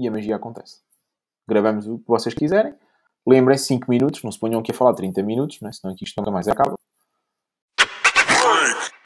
e a magia acontece. Gravamos o que vocês quiserem. Lembrem-se 5 minutos, não se ponham aqui a falar 30 minutos, né? senão é aqui isto nunca mais acaba.